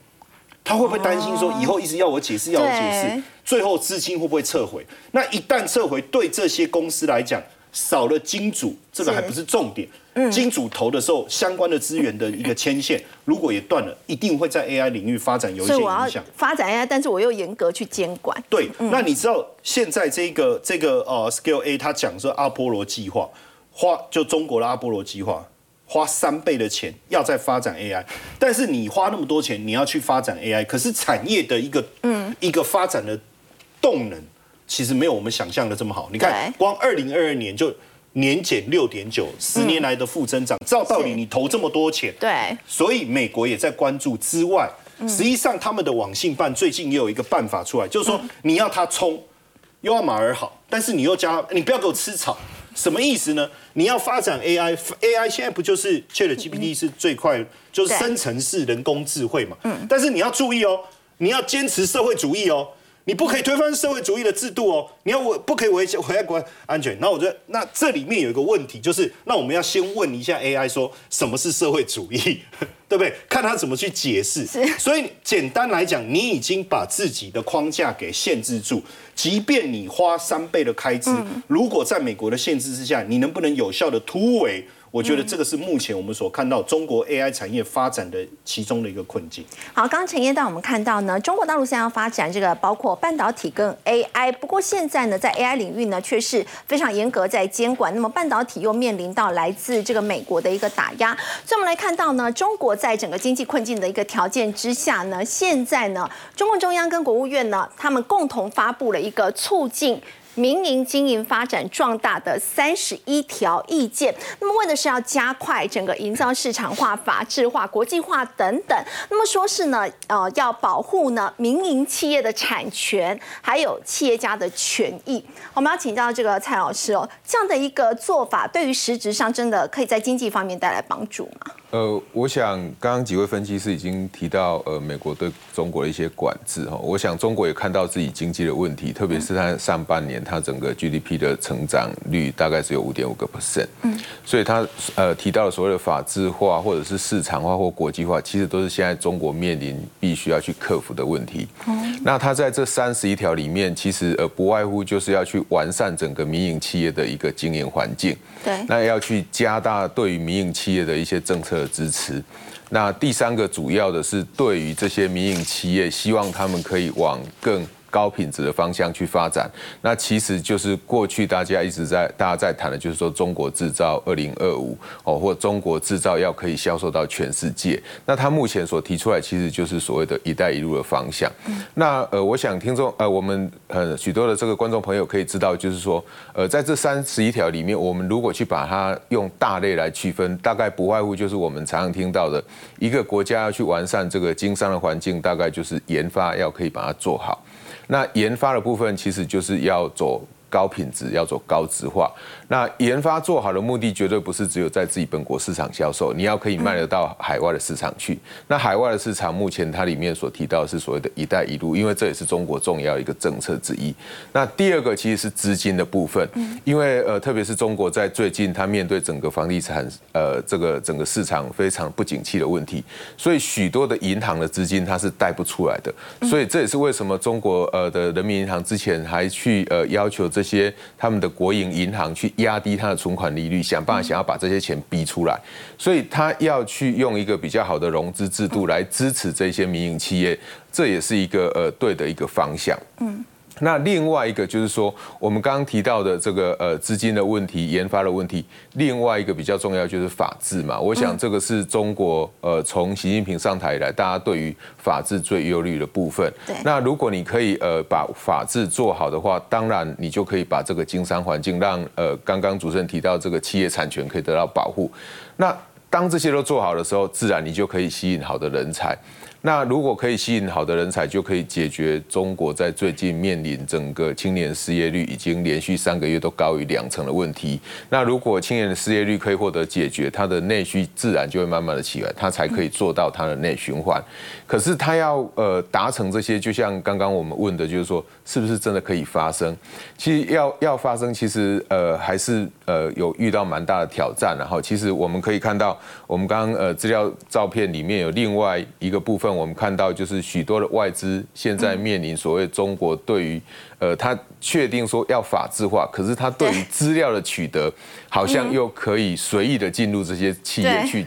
他会不会担心说以后一直要我解释，要我解释，最后资金会不会撤回？那一旦撤回，对这些公司来讲，少了金主，这个还不是重点。金主投的时候，相关的资源的一个牵线，如果也断了，一定会在 AI 领域发展有一些影响。发展 AI，但是我又严格去监管。对，那你知道现在这个这个呃 Scale A，他讲说阿波罗计划花就中国的阿波罗计划花三倍的钱要在发展 AI，但是你花那么多钱，你要去发展 AI，可是产业的一个嗯一个发展的动能，其实没有我们想象的这么好。你看，光二零二二年就。年减六点九，十年来的负增长。照道理，你投这么多钱，对，所以美国也在关注之外，实际上他们的网信办最近也有一个办法出来，就是说你要他冲，又要马儿好，但是你又加，你不要给我吃草，什么意思呢？你要发展 AI，AI 现在不就是 ChatGPT 是最快，就是生成式人工智慧嘛？嗯，但是你要注意哦，你要坚持社会主义哦。你不可以推翻社会主义的制度哦，你要我不可以维维国安全。那我觉得，那这里面有一个问题，就是那我们要先问一下 AI 说什么是社会主义，对不对？看他怎么去解释。所以简单来讲，你已经把自己的框架给限制住，即便你花三倍的开支，如果在美国的限制之下，你能不能有效的突围？我觉得这个是目前我们所看到中国 AI 产业发展的其中的一个困境。好，刚刚陈燕带我们看到呢，中国大陆现在要发展这个包括半导体跟 AI，不过现在呢，在 AI 领域呢却是非常严格在监管。那么半导体又面临到来自这个美国的一个打压，所以我们来看到呢，中国在整个经济困境的一个条件之下呢，现在呢，中共中央跟国务院呢，他们共同发布了一个促进。民营经营发展壮大的三十一条意见，那么为的是要加快整个营造市场化、法治化、国际化等等。那么说是呢，呃，要保护呢民营企业的产权，还有企业家的权益。我们要请教这个蔡老师哦，这样的一个做法，对于实质上真的可以在经济方面带来帮助吗？呃，我想刚刚几位分析师已经提到，呃，美国对中国的一些管制哈。我想中国也看到自己经济的问题，特别是它上半年它整个 GDP 的成长率大概只有五点五个 percent，嗯，所以它呃提到的所谓的法治化或者是市场化或国际化，其实都是现在中国面临必须要去克服的问题。那它在这三十一条里面，其实呃不外乎就是要去完善整个民营企业的一个经营环境，对，那要去加大对于民营企业的一些政策。的支持，那第三个主要的是对于这些民营企业，希望他们可以往更。高品质的方向去发展，那其实就是过去大家一直在大家在谈的，就是说中国制造二零二五哦，或中国制造要可以销售到全世界。那他目前所提出来，其实就是所谓的一带一路的方向。那呃，我想听众呃，我们呃许多的这个观众朋友可以知道，就是说呃，在这三十一条里面，我们如果去把它用大类来区分，大概不外乎就是我们常常听到的一个国家要去完善这个经商的环境，大概就是研发要可以把它做好。那研发的部分其实就是要走高品质，要走高质化。那研发做好的目的绝对不是只有在自己本国市场销售，你要可以卖得到海外的市场去。那海外的市场目前它里面所提到是所谓的一带一路，因为这也是中国重要一个政策之一。那第二个其实是资金的部分，因为呃特别是中国在最近它面对整个房地产呃这个整个市场非常不景气的问题，所以许多的银行的资金它是贷不出来的。所以这也是为什么中国呃的人民银行之前还去呃要求这些他们的国营银行去。压低他的存款利率，想办法想要把这些钱逼出来，所以他要去用一个比较好的融资制度来支持这些民营企业，这也是一个呃对的一个方向。嗯。那另外一个就是说，我们刚刚提到的这个呃资金的问题、研发的问题，另外一个比较重要就是法治嘛。我想这个是中国呃从习近平上台以来，大家对于法治最忧虑的部分。对。那如果你可以呃把法治做好的话，当然你就可以把这个经商环境让呃刚刚主持人提到这个企业产权可以得到保护。那当这些都做好的时候，自然你就可以吸引好的人才。那如果可以吸引好的人才，就可以解决中国在最近面临整个青年失业率已经连续三个月都高于两成的问题。那如果青年的失业率可以获得解决，它的内需自然就会慢慢的起来，它才可以做到它的内循环。可是它要呃达成这些，就像刚刚我们问的，就是说是不是真的可以发生？其实要要发生，其实呃还是呃有遇到蛮大的挑战。然后其实我们可以看到，我们刚刚呃资料照片里面有另外一个部分。分，我们看到就是许多的外资现在面临所谓中国对于呃，他确定说要法制化，可是他对于资料的取得，好像又可以随意的进入这些企业去。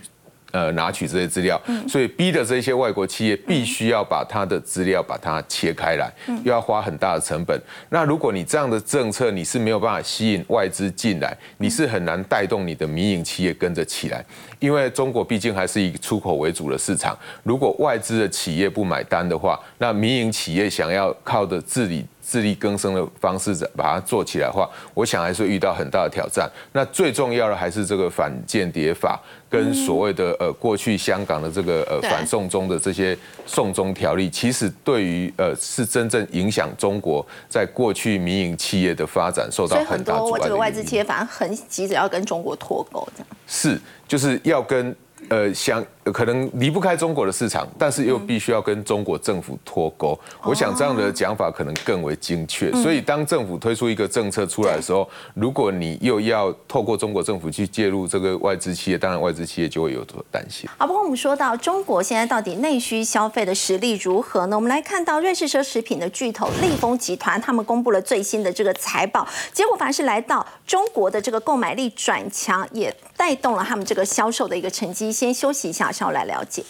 呃，拿取这些资料，所以逼的这些外国企业必须要把它的资料把它切开来，又要花很大的成本。那如果你这样的政策你是没有办法吸引外资进来，你是很难带动你的民营企业跟着起来，因为中国毕竟还是以出口为主的市场。如果外资的企业不买单的话，那民营企业想要靠的自理。自力更生的方式把它做起来的话，我想还是遇到很大的挑战。那最重要的还是这个反间谍法跟所谓的呃过去香港的这个呃反送中的这些送中条例，其实对于呃是真正影响中国在过去民营企业的发展受到很大阻碍。这个外资企业反而很急着要跟中国脱钩，这样是就是要跟。呃，想可能离不开中国的市场，但是又必须要跟中国政府脱钩。我想这样的讲法可能更为精确。所以当政府推出一个政策出来的时候，如果你又要透过中国政府去介入这个外资企业，当然外资企业就会有所担心。好，不过我们说到中国现在到底内需消费的实力如何呢？我们来看到瑞士奢侈品的巨头利丰集团，他们公布了最新的这个财报，结果凡是来到中国的这个购买力转强，也带动了他们这个销售的一个成绩。先休息一下，上来了解。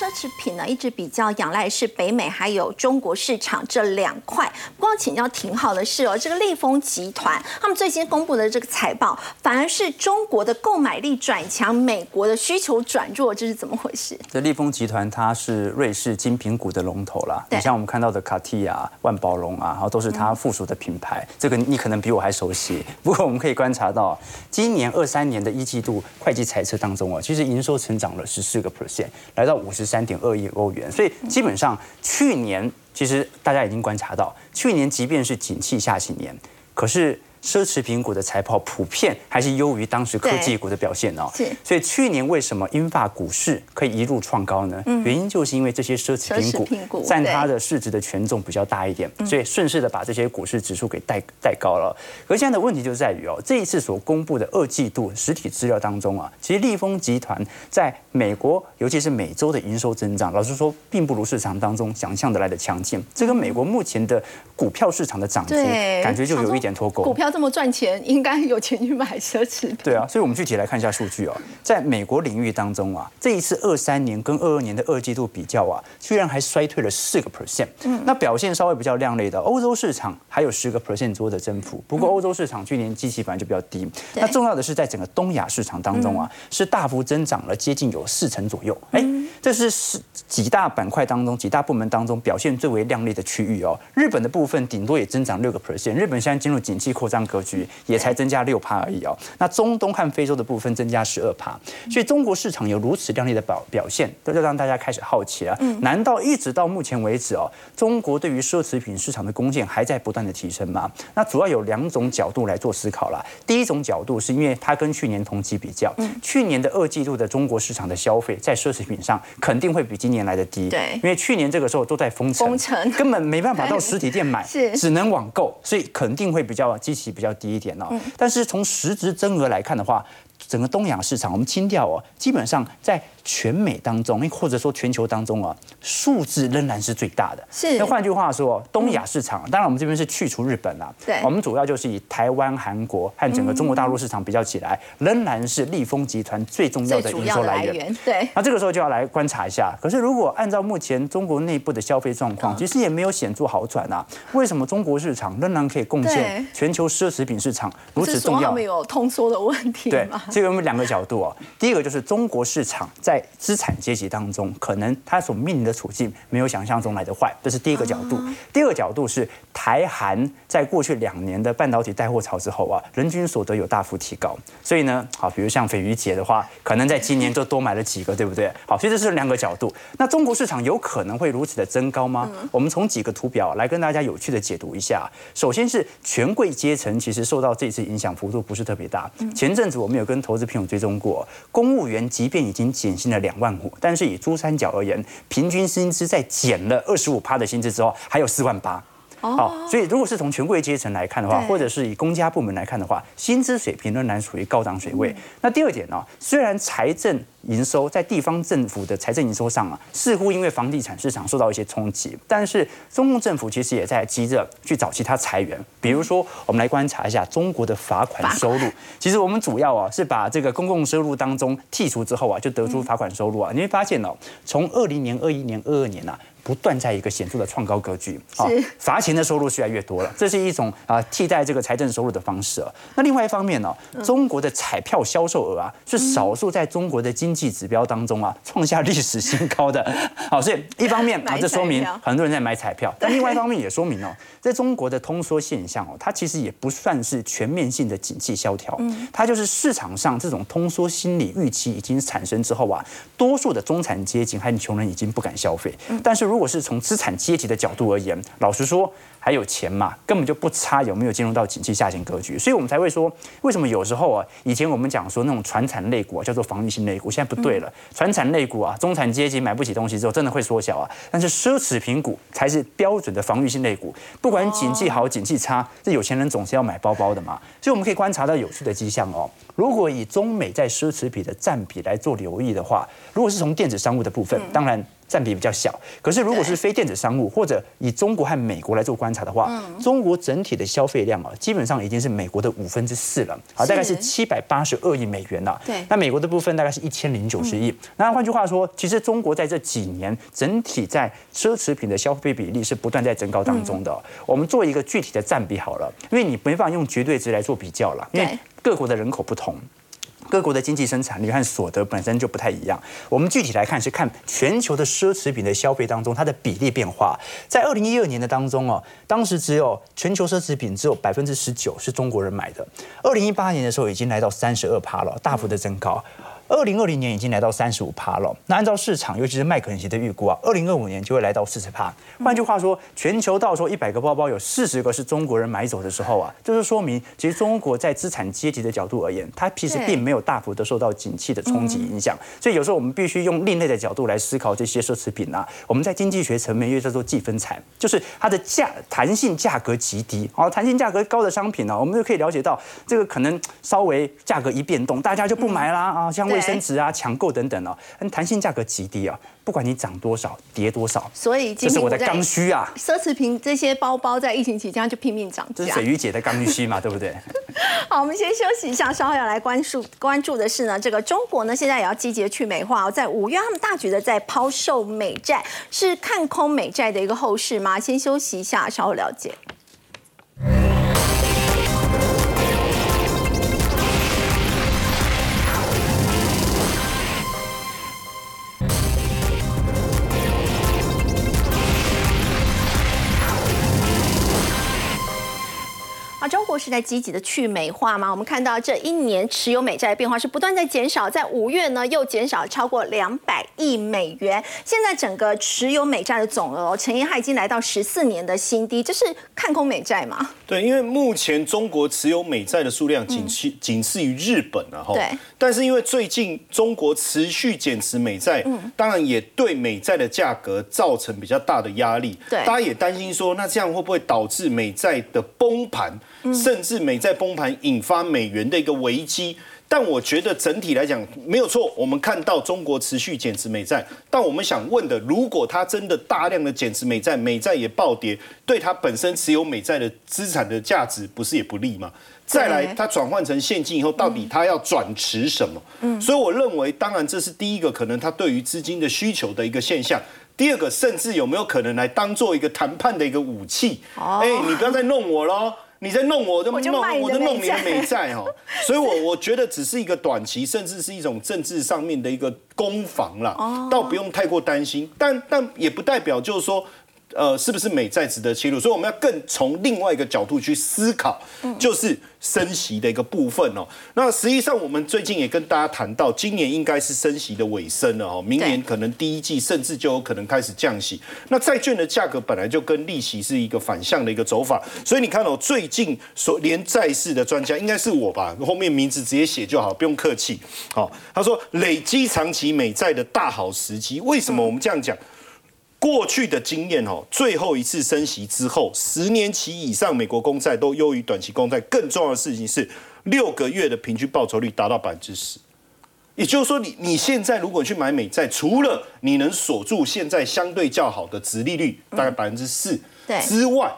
奢侈品呢，一直比较仰赖是北美还有中国市场这两块。不过请教挺好的是哦，这个利丰集团他们最新公布的这个财报，反而是中国的购买力转强，美国的需求转弱，这是怎么回事？这利丰集团它是瑞士精品股的龙头啦，你像我们看到的卡地亚、万宝龙啊，然后都是它附属的品牌。这个你可能比我还熟悉。不过我们可以观察到，今年二三年的一季度会计财测当中啊，其实营收成长了十四个 percent，来到。五十三点二亿欧元，所以基本上去年其实大家已经观察到，去年即便是景气下行年，可是。奢侈品股的财报普遍还是优于当时科技股的表现哦，所以去年为什么英法股市可以一路创高呢？原因就是因为这些奢侈品股占它的市值的权重比较大一点，所以顺势的把这些股市指数给带带高了。而现在的问题就在于哦，这一次所公布的二季度实体资料当中啊，其实利丰集团在美国，尤其是美洲的营收增长，老实说并不如市场当中想象的来的强劲。这跟美国目前的股票市场的涨幅感觉就有一点脱钩。股票这么赚钱，应该有钱去买奢侈品。对啊，所以我们具体来看一下数据哦。在美国领域当中啊，这一次二三年跟二二年的二季度比较啊，居然还衰退了四个 percent。嗯，那表现稍微比较亮丽的欧洲市场还有十个 percent 左右的增幅。不过欧洲市场去年基期本来就比较低。那重要的是在整个东亚市场当中啊，是大幅增长了接近有四成左右。哎，这是是几大板块当中几大部门当中表现最为亮丽的区域哦。日本的部分顶多也增长六个 percent。日本现在进入景气扩张格局。也才增加六趴而已哦。那中东和非洲的部分增加十二趴，所以中国市场有如此亮丽的表表现，都就让大家开始好奇了。难道一直到目前为止哦，中国对于奢侈品市场的贡献还在不断的提升吗？那主要有两种角度来做思考了。第一种角度是因为它跟去年同期比较，去年的二季度的中国市场的消费在奢侈品上肯定会比今年来的低。对，因为去年这个时候都在封城，封城根本没办法到实体店买，是只能网购，所以肯定会比较积极器比较低。一点哦，但是从实质增额来看的话，整个东亚市场我们清掉哦，基本上在。全美当中，或者说全球当中啊，数字仍然是最大的。是。那换句话说，东亚市场，当然我们这边是去除日本啦。对。我们主要就是以台湾、韩国和整个中国大陆市场比较起来，仍然是立丰集团最重要的营收来源。对。那这个时候就要来观察一下。可是如果按照目前中国内部的消费状况，其实也没有显著好转啊。为什么中国市场仍然可以贡献全球奢侈品市场如此重要？他们有通缩的问题对。这个我们两个角度啊。第一个就是中国市场在资产阶级当中，可能他所面临的处境没有想象中来的坏，这是第一个角度。第二个角度是台韩在过去两年的半导体带货潮之后啊，人均所得有大幅提高，所以呢，好，比如像斐鱼姐的话，可能在今年就多买了几个，对不对？好，所以这是两个角度。那中国市场有可能会如此的增高吗？我们从几个图表来跟大家有趣的解读一下。首先是权贵阶层，其实受到这次影响幅度不是特别大。前阵子我们有跟投资朋友追踪过，公务员即便已经减薪的两万五，但是以珠三角而言，平均薪资在减了二十五趴的薪资之后，还有四万八。好，所以如果是从权贵阶层来看的话，或者是以公家部门来看的话，薪资水平仍然属于高档水位。那第二点呢，虽然财政营收在地方政府的财政营收上啊，似乎因为房地产市场受到一些冲击，但是中共政府其实也在急着去找其他裁员。比如说，我们来观察一下中国的罚款收入。其实我们主要啊是把这个公共收入当中剔除之后啊，就得出罚款收入啊。你会发现哦，从二零年、二一年、二二年呐。不断在一个显著的创高格局啊，罚钱的收入越来越多了，这是一种啊替代这个财政收入的方式。那另外一方面呢，中国的彩票销售额啊是少数在中国的经济指标当中啊创下历史新高的。好，所以一方面 啊，这说明很多人在买彩票，但另外一方面也说明哦，在中国的通缩现象哦，它其实也不算是全面性的景气萧条，它就是市场上这种通缩心理预期已经产生之后啊，多数的中产阶级和穷人已经不敢消费，但是如如果是从资产阶级的角度而言，老实说。还有钱嘛，根本就不差有没有进入到景气下行格局，所以我们才会说，为什么有时候啊，以前我们讲说那种传产类股啊，叫做防御性类股，现在不对了，传产类股啊，中产阶级买不起东西之后，真的会缩小啊，但是奢侈品股才是标准的防御性类股，不管景气好景气差，这有钱人总是要买包包的嘛，所以我们可以观察到有趣的迹象哦。如果以中美在奢侈品的占比来做留意的话，如果是从电子商务的部分，当然占比比较小，可是如果是非电子商务或者以中国和美国来做观。察的话，中国整体的消费量啊，基本上已经是美国的五分之四了，好，大概是七百八十二亿美元了。对，那美国的部分大概是一千零九十亿。那换句话说，其实中国在这几年整体在奢侈品的消费比例是不断在增高当中的。我们做一个具体的占比好了，因为你没办法用绝对值来做比较了，因为各国的人口不同。各国的经济生产率和所得本身就不太一样。我们具体来看，是看全球的奢侈品的消费当中，它的比例变化。在二零一二年的当中哦，当时只有全球奢侈品只有百分之十九是中国人买的。二零一八年的时候，已经来到三十二趴了，大幅的增高。二零二零年已经来到三十五趴了。那按照市场，尤其是麦肯锡的预估啊，二零二五年就会来到四十趴。换句话说，全球到时候一百个包包有四十个是中国人买走的时候啊，就是说明其实中国在资产阶级的角度而言，它其实并没有大幅的受到景气的冲击影响。所以有时候我们必须用另类的角度来思考这些奢侈品啊。我们在经济学层面又叫做计分产，就是它的价弹性价格极低。哦，弹性价格高的商品呢，我们就可以了解到这个可能稍微价格一变动，大家就不买啦啊，像卫生纸啊、抢购等等哦，弹性价格极低啊，不管你涨多少、跌多少，所以这是我的刚需啊。奢侈品这些包包在疫情期间就拼命涨价，这是水鱼姐的刚需嘛，对不对？好，我们先休息一下，稍后要来关注关注的是呢，这个中国呢现在也要积极的去美化哦，在五月他们大举的在抛售美债，是看空美债的一个后市吗？先休息一下，稍后了解。中国是在积极的去美化吗？我们看到这一年持有美债的变化是不断在减少，在五月呢又减少超过两百亿美元。现在整个持有美债的总额，陈彦汉已经来到十四年的新低，这是看空美债吗？对，因为目前中国持有美债的数量仅次仅次于日本了哈。对。但是因为最近中国持续减持美债，嗯，当然也对美债的价格造成比较大的压力。对。大家也担心说，那这样会不会导致美债的崩盘？甚至美债崩盘引发美元的一个危机，但我觉得整体来讲没有错。我们看到中国持续减持美债，但我们想问的，如果它真的大量的减持美债，美债也暴跌，对它本身持有美债的资产的价值不是也不利吗？再来，它转换成现金以后，到底它要转持什么？嗯，所以我认为，当然这是第一个可能它对于资金的需求的一个现象。第二个，甚至有没有可能来当做一个谈判的一个武器？哎，你不要再弄我喽！你在弄我，就弄我，就弄你的美债哈，所以，我我觉得只是一个短期，甚至是一种政治上面的一个攻防啦，倒不用太过担心。但但也不代表就是说呃，是不是美债值得切入？所以我们要更从另外一个角度去思考，就是升息的一个部分哦。那实际上我们最近也跟大家谈到，今年应该是升息的尾声了哦，明年可能第一季甚至就有可能开始降息。那债券的价格本来就跟利息是一个反向的一个走法，所以你看哦，最近所连债市的专家应该是我吧，后面名字直接写就好，不用客气。好，他说累积长期美债的大好时机，为什么我们这样讲？过去的经验哦，最后一次升息之后，十年期以上美国公债都优于短期公债。更重要的事情是，六个月的平均报酬率达到百分之十。也就是说，你你现在如果去买美债，除了你能锁住现在相对较好的值利率，大概百分之四之外，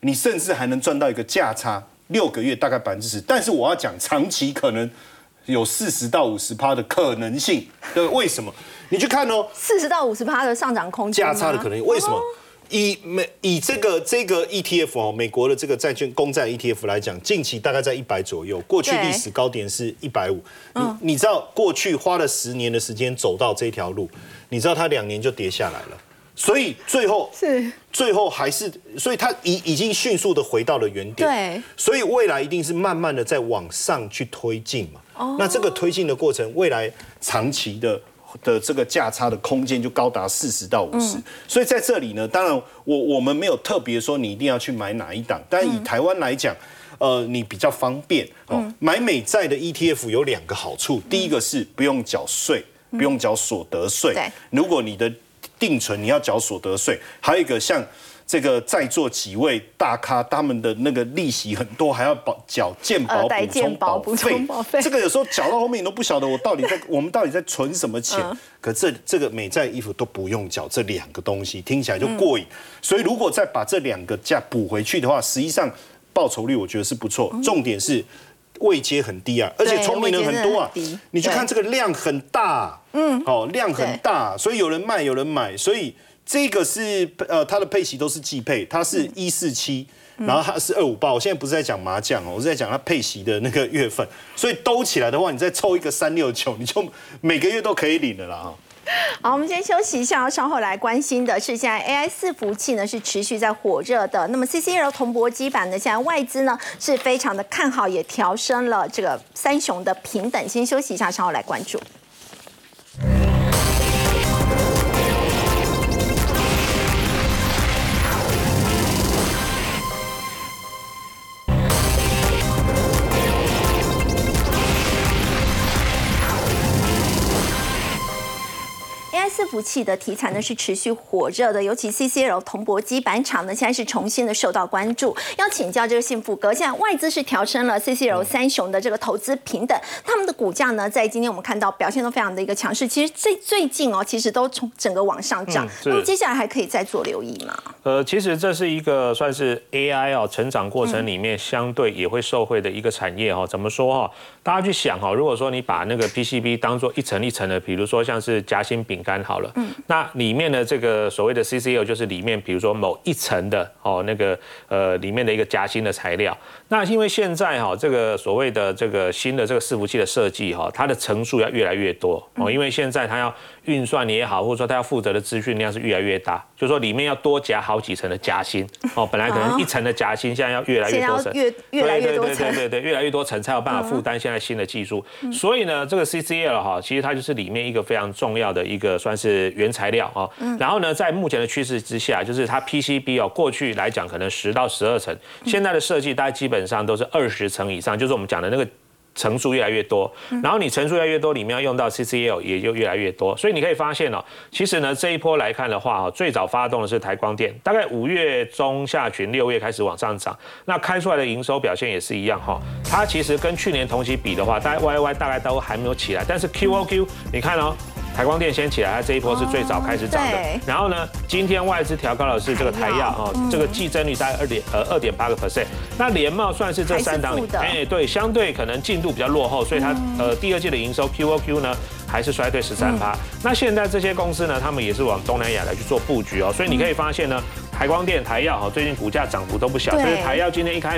你甚至还能赚到一个价差，六个月大概百分之十。但是我要讲长期可能有四十到五十趴的可能性，对，为什么？你去看哦，四十到五十趴的上涨空间，价差的可能为什么？以美以这个这个 ETF 哦，美国的这个债券公债 ETF 来讲，近期大概在一百左右，过去历史高点是一百五。你你知道过去花了十年的时间走到这条路，你知道它两年就跌下来了，所以最后是最后还是，所以它已已经迅速的回到了原点。对，所以未来一定是慢慢的在往上去推进嘛。哦，那这个推进的过程，未来长期的。的这个价差的空间就高达四十到五十，所以在这里呢，当然我我们没有特别说你一定要去买哪一档，但以台湾来讲，呃，你比较方便哦。买美债的 ETF 有两个好处，第一个是不用缴税，不用缴所得税。如果你的定存你要缴所得税，还有一个像。这个在座几位大咖，他们的那个利息很多，还要保缴健保补充保费，这个有时候缴到后面你都不晓得我到底在 我们到底在存什么钱。可这这个美债衣服都不用缴这两个东西，听起来就过瘾。所以如果再把这两个价补回去的话，实际上报酬率我觉得是不错。重点是位阶很低啊，而且聪明人很多啊。你去看这个量很大，嗯，哦，量很大，所以有人卖有人买，所以。这个是呃，它的配息都是季配，它是一四七，然后它是二五八。我现在不是在讲麻将哦，我是在讲它配息的那个月份。所以兜起来的话，你再凑一个三六九，你就每个月都可以领的啦哈。好，我们先休息一下，稍后来关心的是现在 AI 伺服器呢是持续在火热的。那么 CCL 铜箔基板呢，现在外资呢是非常的看好，也调升了这个三雄的平等。先休息一下，稍后来关注。伺服器的题材呢是持续火热的，尤其 CCL 铜箔基板厂呢现在是重新的受到关注。要请教这个幸福哥，现在外资是调升了 CCL 三雄的这个投资平等，他们的股价呢在今天我们看到表现都非常的一个强势。其实最最近哦，其实都从整个往上涨。那么接下来还可以再做留意吗？呃，其实这是一个算是 AI 哦成长过程里面相对也会受惠的一个产业哦。怎么说哈？大家去想哈，如果说你把那个 PCB 当做一层一层的，比如说像是夹心饼干。好了，嗯，那里面的这个所谓的 CCL 就是里面，比如说某一层的哦，那个呃里面的一个夹心的材料。那因为现在哈，这个所谓的这个新的这个伺服器的设计哈，它的层数要越来越多哦，因为现在它要运算也好，或者说它要负责的资讯量是越来越大，就说里面要多夹好几层的夹心哦，本来可能一层的夹心，现在要越来越多层，越越来越多层，对对对对，越来越多层才有办法负担现在新的技术。所以呢，这个 CCL 哈，其实它就是里面一个非常重要的一个算。是原材料啊，然后呢，在目前的趋势之下，就是它 PCB 哦，过去来讲可能十到十二层，现在的设计大概基本上都是二十层以上，就是我们讲的那个层数越来越多，然后你层数越来越多，里面要用到 CCL 也就越来越多，所以你可以发现哦，其实呢这一波来看的话，最早发动的是台光电，大概五月中下旬、六月开始往上涨，那开出来的营收表现也是一样哈，它其实跟去年同期比的话，大概 YY 大概都还没有起来，但是 QOQ 你看哦。台光电先起来，它这一波是最早开始涨的。然后呢，今天外资调高的是这个台药哦，这个季增率大概二点呃二点八个 percent。那联茂算是这三档里，哎对，相对可能进度比较落后，所以它呃第二季的营收 QOQ 呢还是衰退十三趴。那现在这些公司呢，他们也是往东南亚来去做布局哦，所以你可以发现呢。台光电、台药哈，最近股价涨幅都不小，所以台药今天一开盘